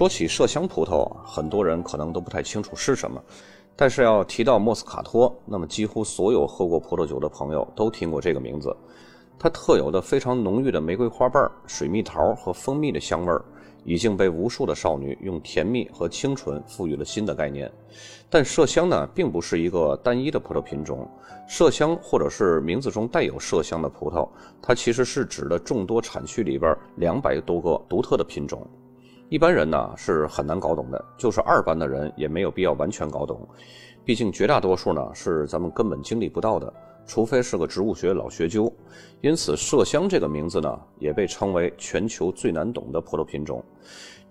说起麝香葡萄，很多人可能都不太清楚是什么，但是要提到莫斯卡托，那么几乎所有喝过葡萄酒的朋友都听过这个名字。它特有的非常浓郁的玫瑰花瓣、水蜜桃和蜂蜜的香味儿，已经被无数的少女用甜蜜和清纯赋予了新的概念。但麝香呢，并不是一个单一的葡萄品种。麝香或者是名字中带有麝香的葡萄，它其实是指的众多产区里边两百多个独特的品种。一般人呢是很难搞懂的，就是二班的人也没有必要完全搞懂，毕竟绝大多数呢是咱们根本经历不到的，除非是个植物学老学究。因此，麝香这个名字呢也被称为全球最难懂的葡萄品种。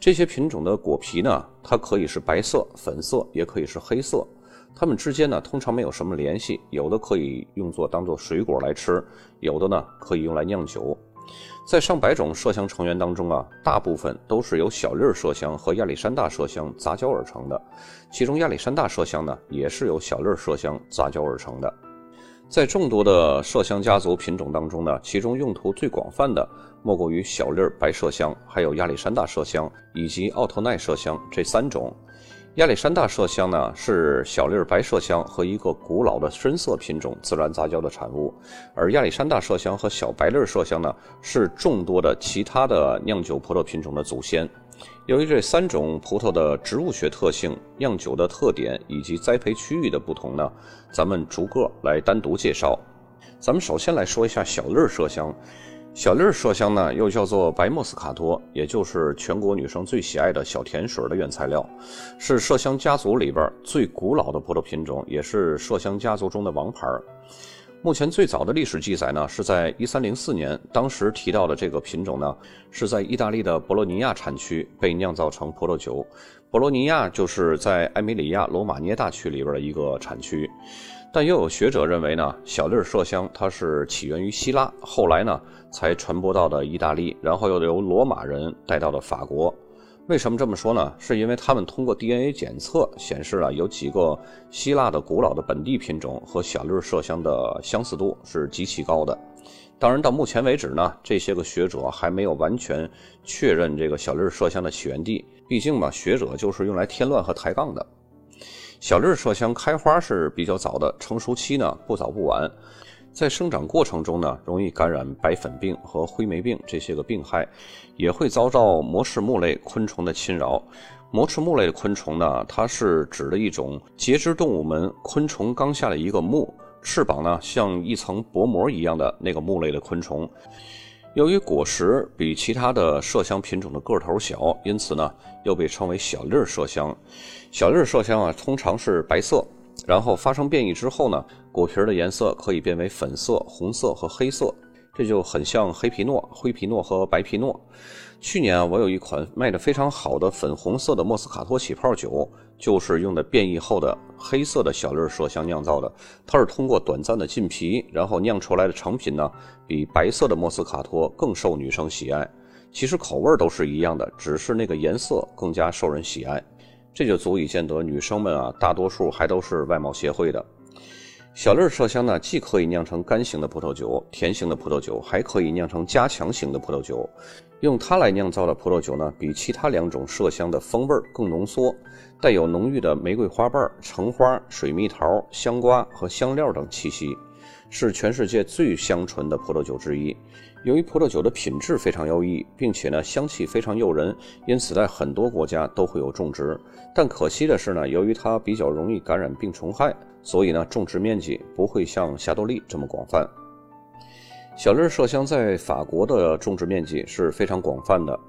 这些品种的果皮呢，它可以是白色、粉色，也可以是黑色，它们之间呢通常没有什么联系，有的可以用作当做水果来吃，有的呢可以用来酿酒。在上百种麝香成员当中啊，大部分都是由小粒麝香和亚历山大麝香杂交而成的，其中亚历山大麝香呢，也是由小粒麝香杂交而成的。在众多的麝香家族品种当中呢，其中用途最广泛的莫过于小粒白麝香，还有亚历山大麝香以及奥特奈麝香这三种。亚历山大麝香呢，是小粒白麝香和一个古老的深色品种自然杂交的产物，而亚历山大麝香和小白粒麝香呢，是众多的其他的酿酒葡萄品种的祖先。由于这三种葡萄的植物学特性、酿酒的特点以及栽培区域的不同呢，咱们逐个来单独介绍。咱们首先来说一下小粒麝香。小粒麝香呢，又叫做白莫斯卡托，也就是全国女生最喜爱的小甜水的原材料，是麝香家族里边最古老的葡萄品种，也是麝香家族中的王牌。目前最早的历史记载呢，是在一三零四年，当时提到的这个品种呢，是在意大利的博洛尼亚产区被酿造成葡萄酒。博洛尼亚就是在埃米里亚罗马涅大区里边的一个产区。但又有学者认为呢，小粒麝香它是起源于希腊，后来呢才传播到的意大利，然后又由罗马人带到了法国。为什么这么说呢？是因为他们通过 DNA 检测显示了有几个希腊的古老的本地品种和小粒麝香的相似度是极其高的。当然，到目前为止呢，这些个学者还没有完全确认这个小粒麝香的起源地。毕竟嘛，学者就是用来添乱和抬杠的。小粒麝香开花是比较早的，成熟期呢不早不晚，在生长过程中呢容易感染白粉病和灰霉病这些个病害，也会遭到膜翅目类昆虫的侵扰。膜翅目类的昆虫呢，它是指的一种节肢动物门昆虫纲下的一个目，翅膀呢像一层薄膜一样的那个目类的昆虫。由于果实比其他的麝香品种的个头小，因此呢，又被称为小粒麝香。小粒麝香啊，通常是白色，然后发生变异之后呢，果皮的颜色可以变为粉色、红色和黑色，这就很像黑皮诺、灰皮诺和白皮诺。去年啊，我有一款卖的非常好的粉红色的莫斯卡托起泡酒。就是用的变异后的黑色的小粒麝香酿造的，它是通过短暂的浸皮，然后酿出来的成品呢，比白色的莫斯卡托更受女生喜爱。其实口味都是一样的，只是那个颜色更加受人喜爱，这就足以见得女生们啊，大多数还都是外貌协会的。小粒麝香呢，既可以酿成干型的葡萄酒、甜型的葡萄酒，还可以酿成加强型的葡萄酒。用它来酿造的葡萄酒呢，比其他两种麝香的风味更浓缩，带有浓郁的玫瑰花瓣、橙花、水蜜桃、香瓜和香料等气息，是全世界最香醇的葡萄酒之一。由于葡萄酒的品质非常优异，并且呢香气非常诱人，因此在很多国家都会有种植。但可惜的是呢，由于它比较容易感染病虫害，所以呢种植面积不会像霞多丽这么广泛。小粒麝香在法国的种植面积是非常广泛的，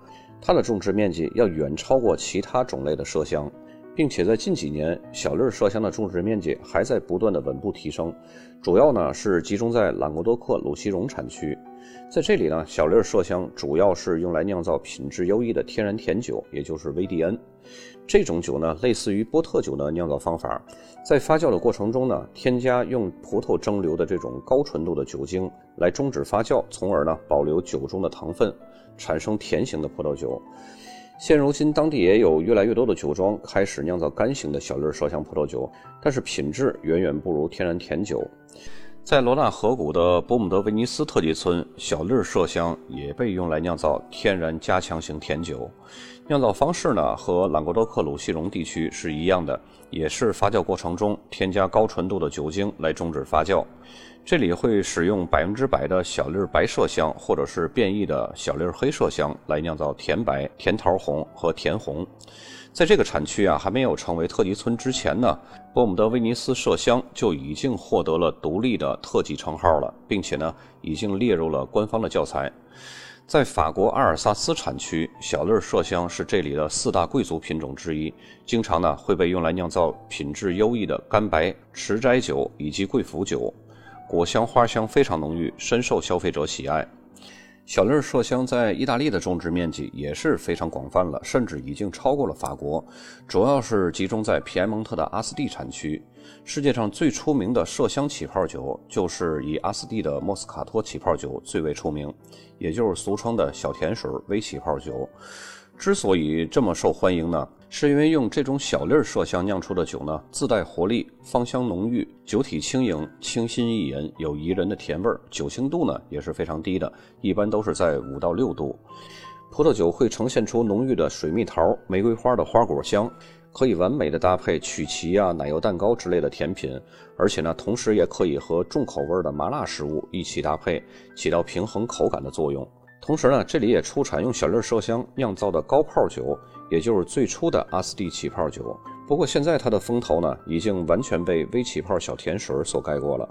它的种植面积要远超过其他种类的麝香，并且在近几年，小粒麝香的种植面积还在不断的稳步提升，主要呢是集中在朗格多克鲁西荣产区，在这里呢，小粒麝香主要是用来酿造品质优异的天然甜酒，也就是 VDN。这种酒呢，类似于波特酒的酿造方法，在发酵的过程中呢，添加用葡萄蒸馏的这种高纯度的酒精来终止发酵，从而呢保留酒中的糖分，产生甜型的葡萄酒。现如今，当地也有越来越多的酒庄开始酿造干型的小粒麝香葡萄酒，但是品质远远不如天然甜酒。在罗纳河谷的波姆德威尼斯特级村，小粒麝香也被用来酿造天然加强型甜酒。酿造方式呢，和朗格多克鲁西隆地区是一样的，也是发酵过程中添加高纯度的酒精来终止发酵。这里会使用百分之百的小粒白麝香，或者是变异的小粒黑麝香来酿造甜白、甜桃红和甜红。在这个产区啊还没有成为特级村之前呢，波姆德威尼斯麝香就已经获得了独立的特级称号了，并且呢已经列入了官方的教材。在法国阿尔萨斯产区，小粒麝香是这里的四大贵族品种之一，经常呢会被用来酿造品质优异的干白、池斋酒以及贵腐酒，果香花香非常浓郁，深受消费者喜爱。小粒麝香在意大利的种植面积也是非常广泛了，甚至已经超过了法国。主要是集中在皮埃蒙特的阿斯蒂产区。世界上最出名的麝香起泡酒，就是以阿斯蒂的莫斯卡托起泡酒最为出名，也就是俗称的小甜水微起泡酒。之所以这么受欢迎呢？是因为用这种小粒麝香酿出的酒呢，自带活力，芳香浓郁，酒体轻盈，清新易饮，有宜人的甜味儿，酒精度呢也是非常低的，一般都是在五到六度。葡萄酒会呈现出浓郁的水蜜桃、玫瑰花的花果香，可以完美的搭配曲奇啊、奶油蛋糕之类的甜品，而且呢，同时也可以和重口味的麻辣食物一起搭配，起到平衡口感的作用。同时呢，这里也出产用小粒麝香酿造的高泡酒，也就是最初的阿斯蒂起泡酒。不过现在它的风头呢，已经完全被微起泡小甜水所盖过了。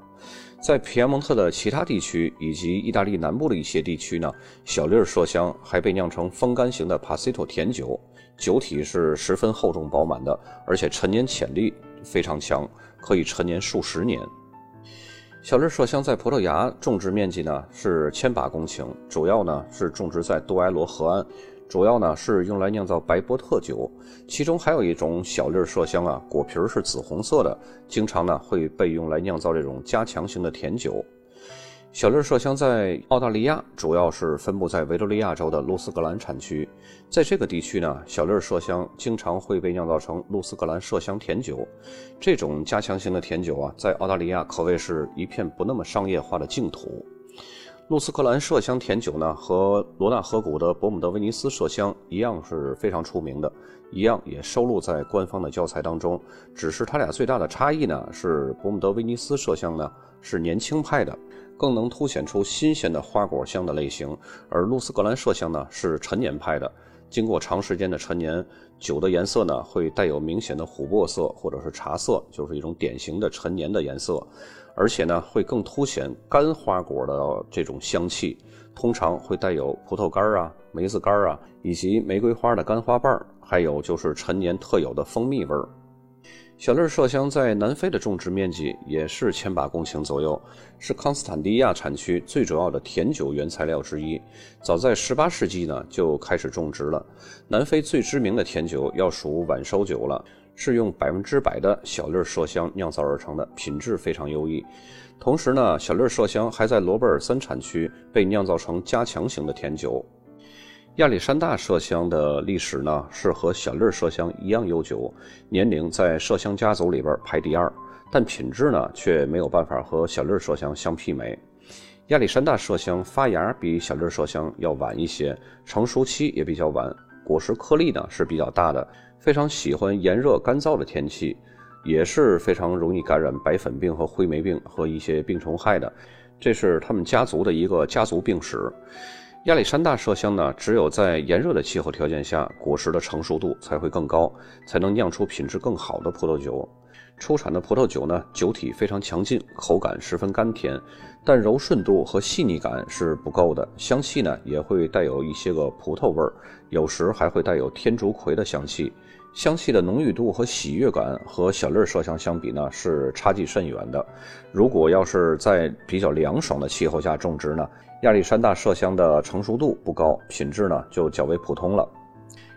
在皮埃蒙特的其他地区以及意大利南部的一些地区呢，小粒麝香还被酿成风干型的帕西托甜酒，酒体是十分厚重饱满的，而且陈年潜力非常强，可以陈年数十年。小粒麝香在葡萄牙种植面积呢是千把公顷，主要呢是种植在杜埃罗河岸，主要呢是用来酿造白波特酒。其中还有一种小粒麝香啊，果皮是紫红色的，经常呢会被用来酿造这种加强型的甜酒。小粒麝香在澳大利亚主要是分布在维多利亚州的露斯格兰产区，在这个地区呢，小粒麝香经常会被酿造成露斯格兰麝香甜酒。这种加强型的甜酒啊，在澳大利亚可谓是一片不那么商业化的净土。露斯格兰麝香甜酒呢，和罗纳河谷的伯姆德威尼斯麝香一样是非常出名的，一样也收录在官方的教材当中。只是它俩最大的差异呢，是伯姆德威尼斯麝香呢是年轻派的。更能凸显出新鲜的花果香的类型，而露丝格兰麝香呢是陈年派的，经过长时间的陈年，酒的颜色呢会带有明显的琥珀色或者是茶色，就是一种典型的陈年的颜色，而且呢会更凸显干花果的这种香气，通常会带有葡萄干啊、梅子干啊，以及玫瑰花的干花瓣还有就是陈年特有的蜂蜜味儿。小粒麝香在南非的种植面积也是千把公顷左右，是康斯坦迪亚产区最主要的甜酒原材料之一。早在18世纪呢就开始种植了。南非最知名的甜酒要数晚收酒了，是用百分之百的小粒麝香酿造而成的，品质非常优异。同时呢，小粒麝香还在罗贝尔森产区被酿造成加强型的甜酒。亚历山大麝香的历史呢，是和小粒麝香一样悠久，年龄在麝香家族里边排第二，但品质呢却没有办法和小粒麝香相媲美。亚历山大麝香发芽比小粒麝香要晚一些，成熟期也比较晚，果实颗粒呢是比较大的，非常喜欢炎热干燥的天气，也是非常容易感染白粉病和灰霉病和一些病虫害的，这是他们家族的一个家族病史。亚历山大麝香呢，只有在炎热的气候条件下，果实的成熟度才会更高，才能酿出品质更好的葡萄酒。出产的葡萄酒呢，酒体非常强劲，口感十分甘甜，但柔顺度和细腻感是不够的。香气呢，也会带有一些个葡萄味儿，有时还会带有天竺葵的香气。香气的浓郁度和喜悦感和小粒麝香相比呢，是差距甚远的。如果要是在比较凉爽的气候下种植呢，亚历山大麝香的成熟度不高，品质呢就较为普通了。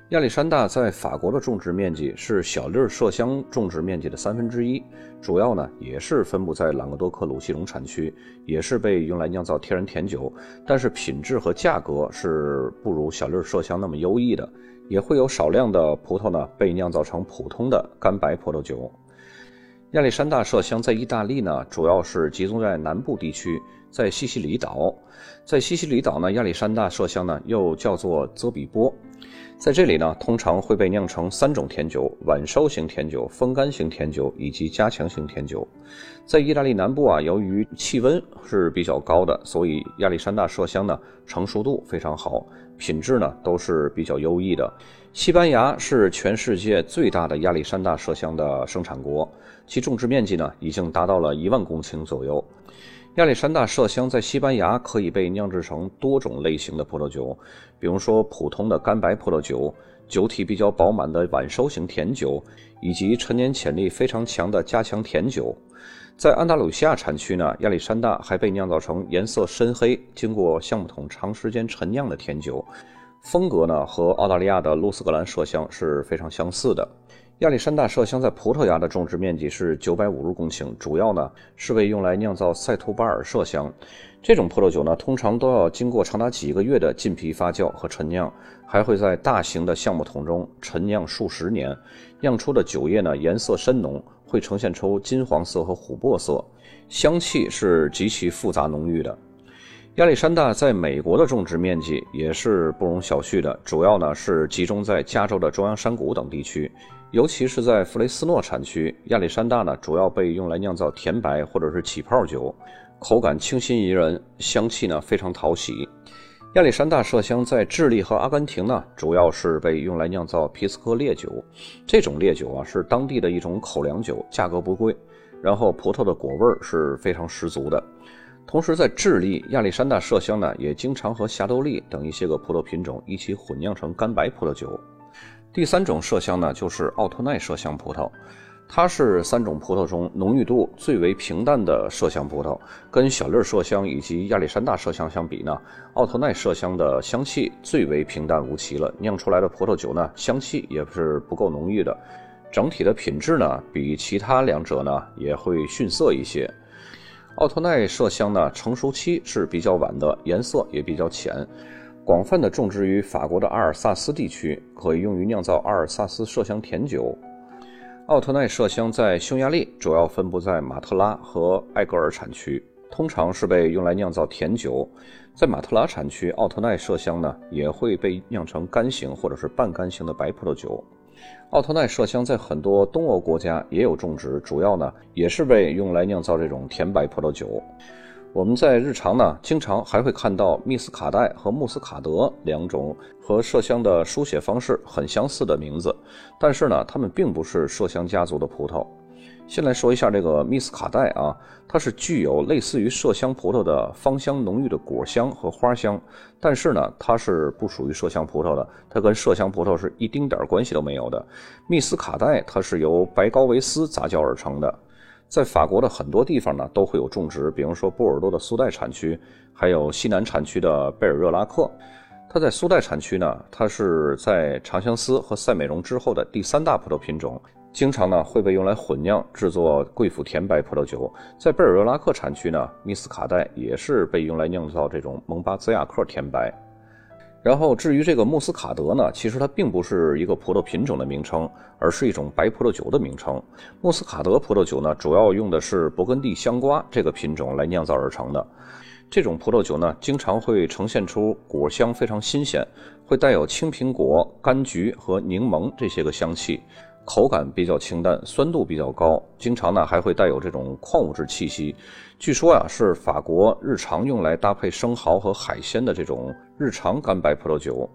亚历山大在法国的种植面积是小粒麝香种植面积的三分之一，主要呢也是分布在朗格多克鲁西隆产区，也是被用来酿造天然甜酒，但是品质和价格是不如小粒麝香那么优异的。也会有少量的葡萄呢被酿造成普通的干白葡萄酒。亚历山大麝香在意大利呢，主要是集中在南部地区，在西西里岛。在西西里岛呢，亚历山大麝香呢又叫做泽比波，在这里呢，通常会被酿成三种甜酒：晚烧型甜酒、风干型甜酒以及加强型甜酒。在意大利南部啊，由于气温是比较高的，所以亚历山大麝香呢成熟度非常好，品质呢都是比较优异的。西班牙是全世界最大的亚历山大麝香的生产国，其种植面积呢已经达到了一万公顷左右。亚历山大麝香在西班牙可以被酿制成多种类型的葡萄酒，比如说普通的干白葡萄酒、酒体比较饱满的晚收型甜酒，以及陈年潜力非常强的加强甜酒。在安达鲁西亚产区呢，亚历山大还被酿造成颜色深黑、经过橡木桶长时间陈酿的甜酒。风格呢和澳大利亚的露斯格兰麝香是非常相似的。亚历山大麝香在葡萄牙的种植面积是九百五十公顷，主要呢是为用来酿造塞图巴尔麝香。这种葡萄酒呢通常都要经过长达几个月的浸皮发酵和陈酿，还会在大型的橡木桶中陈酿数十年。酿出的酒液呢颜色深浓，会呈现出金黄色和琥珀色，香气是极其复杂浓郁的。亚历山大在美国的种植面积也是不容小觑的，主要呢是集中在加州的中央山谷等地区，尤其是在弗雷斯诺产区。亚历山大呢主要被用来酿造甜白或者是起泡酒，口感清新宜人，香气呢非常讨喜。亚历山大麝香在智利和阿根廷呢主要是被用来酿造皮斯科烈酒，这种烈酒啊是当地的一种口粮酒，价格不贵，然后葡萄的果味是非常十足的。同时，在智利，亚历山大麝香呢也经常和霞多丽等一些个葡萄品种一起混酿成干白葡萄酒。第三种麝香呢就是奥托奈麝香葡萄，它是三种葡萄中浓郁度最为平淡的麝香葡萄。跟小粒麝香以及亚历山大麝香相比呢，奥托奈麝香的香气最为平淡无奇了，酿出来的葡萄酒呢香气也是不够浓郁的，整体的品质呢比其他两者呢也会逊色一些。奥托奈麝香呢，成熟期是比较晚的，颜色也比较浅，广泛的种植于法国的阿尔萨斯地区，可以用于酿造阿尔萨斯麝香甜酒。奥托奈麝香在匈牙利主要分布在马特拉和埃格尔产区，通常是被用来酿造甜酒。在马特拉产区，奥托奈麝香呢也会被酿成干型或者是半干型的白葡萄酒。奥特奈麝香在很多东欧国家也有种植，主要呢也是被用来酿造这种甜白葡萄酒。我们在日常呢，经常还会看到密斯卡代和穆斯卡德两种和麝香的书写方式很相似的名字，但是呢，它们并不是麝香家族的葡萄。先来说一下这个密斯卡代啊，它是具有类似于麝香葡萄的芳香浓郁的果香和花香，但是呢，它是不属于麝香葡萄的，它跟麝香葡萄是一丁点关系都没有的。密斯卡代它是由白高维斯杂交而成的，在法国的很多地方呢都会有种植，比如说波尔多的苏代产区，还有西南产区的贝尔热拉克。它在苏代产区呢，它是在长相思和赛美容之后的第三大葡萄品种。经常呢会被用来混酿制作贵腐甜白葡萄酒，在贝尔热拉克产区呢，密斯卡代也是被用来酿造这种蒙巴兹亚克甜白。然后至于这个穆斯卡德呢，其实它并不是一个葡萄品种的名称，而是一种白葡萄酒的名称。穆斯卡德葡萄酒呢，主要用的是勃艮第香瓜这个品种来酿造而成的。这种葡萄酒呢，经常会呈现出果香非常新鲜，会带有青苹果、柑橘和柠檬这些个香气。口感比较清淡，酸度比较高，经常呢还会带有这种矿物质气息。据说呀，是法国日常用来搭配生蚝和海鲜的这种日常干白葡萄酒。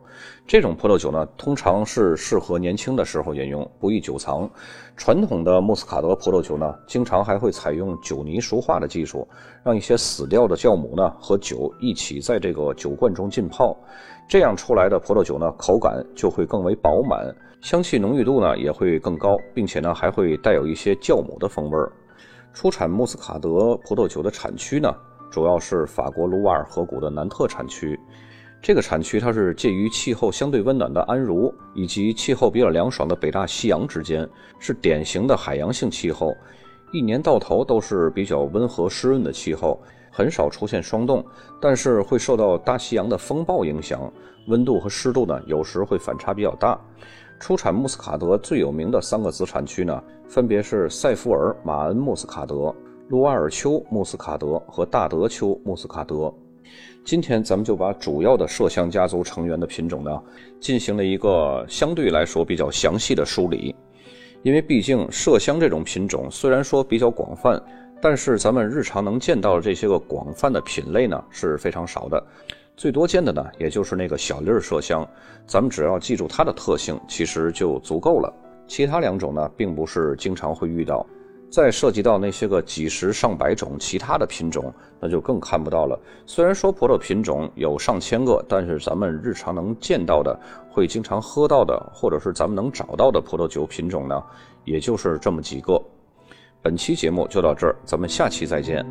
这种葡萄酒呢，通常是适合年轻的时候饮用，不易久藏。传统的穆斯卡德葡萄酒呢，经常还会采用酒泥熟化的技术，让一些死掉的酵母呢和酒一起在这个酒罐中浸泡，这样出来的葡萄酒呢，口感就会更为饱满。香气浓郁度呢也会更高，并且呢还会带有一些酵母的风味儿。出产穆斯卡德葡萄酒的产区呢，主要是法国卢瓦尔河谷的南特产区。这个产区它是介于气候相对温暖的安茹以及气候比较凉爽的北大西洋之间，是典型的海洋性气候，一年到头都是比较温和湿润的气候，很少出现霜冻，但是会受到大西洋的风暴影响，温度和湿度呢有时会反差比较大。出产穆斯卡德最有名的三个子产区呢，分别是塞夫尔马恩穆斯卡德、卢瓦尔丘穆斯卡德和大德丘穆斯卡德。今天咱们就把主要的麝香家族成员的品种呢，进行了一个相对来说比较详细的梳理。因为毕竟麝香这种品种虽然说比较广泛，但是咱们日常能见到的这些个广泛的品类呢是非常少的。最多见的呢，也就是那个小粒儿麝香，咱们只要记住它的特性，其实就足够了。其他两种呢，并不是经常会遇到。再涉及到那些个几十上百种其他的品种，那就更看不到了。虽然说葡萄品种有上千个，但是咱们日常能见到的、会经常喝到的，或者是咱们能找到的葡萄酒品种呢，也就是这么几个。本期节目就到这儿，咱们下期再见。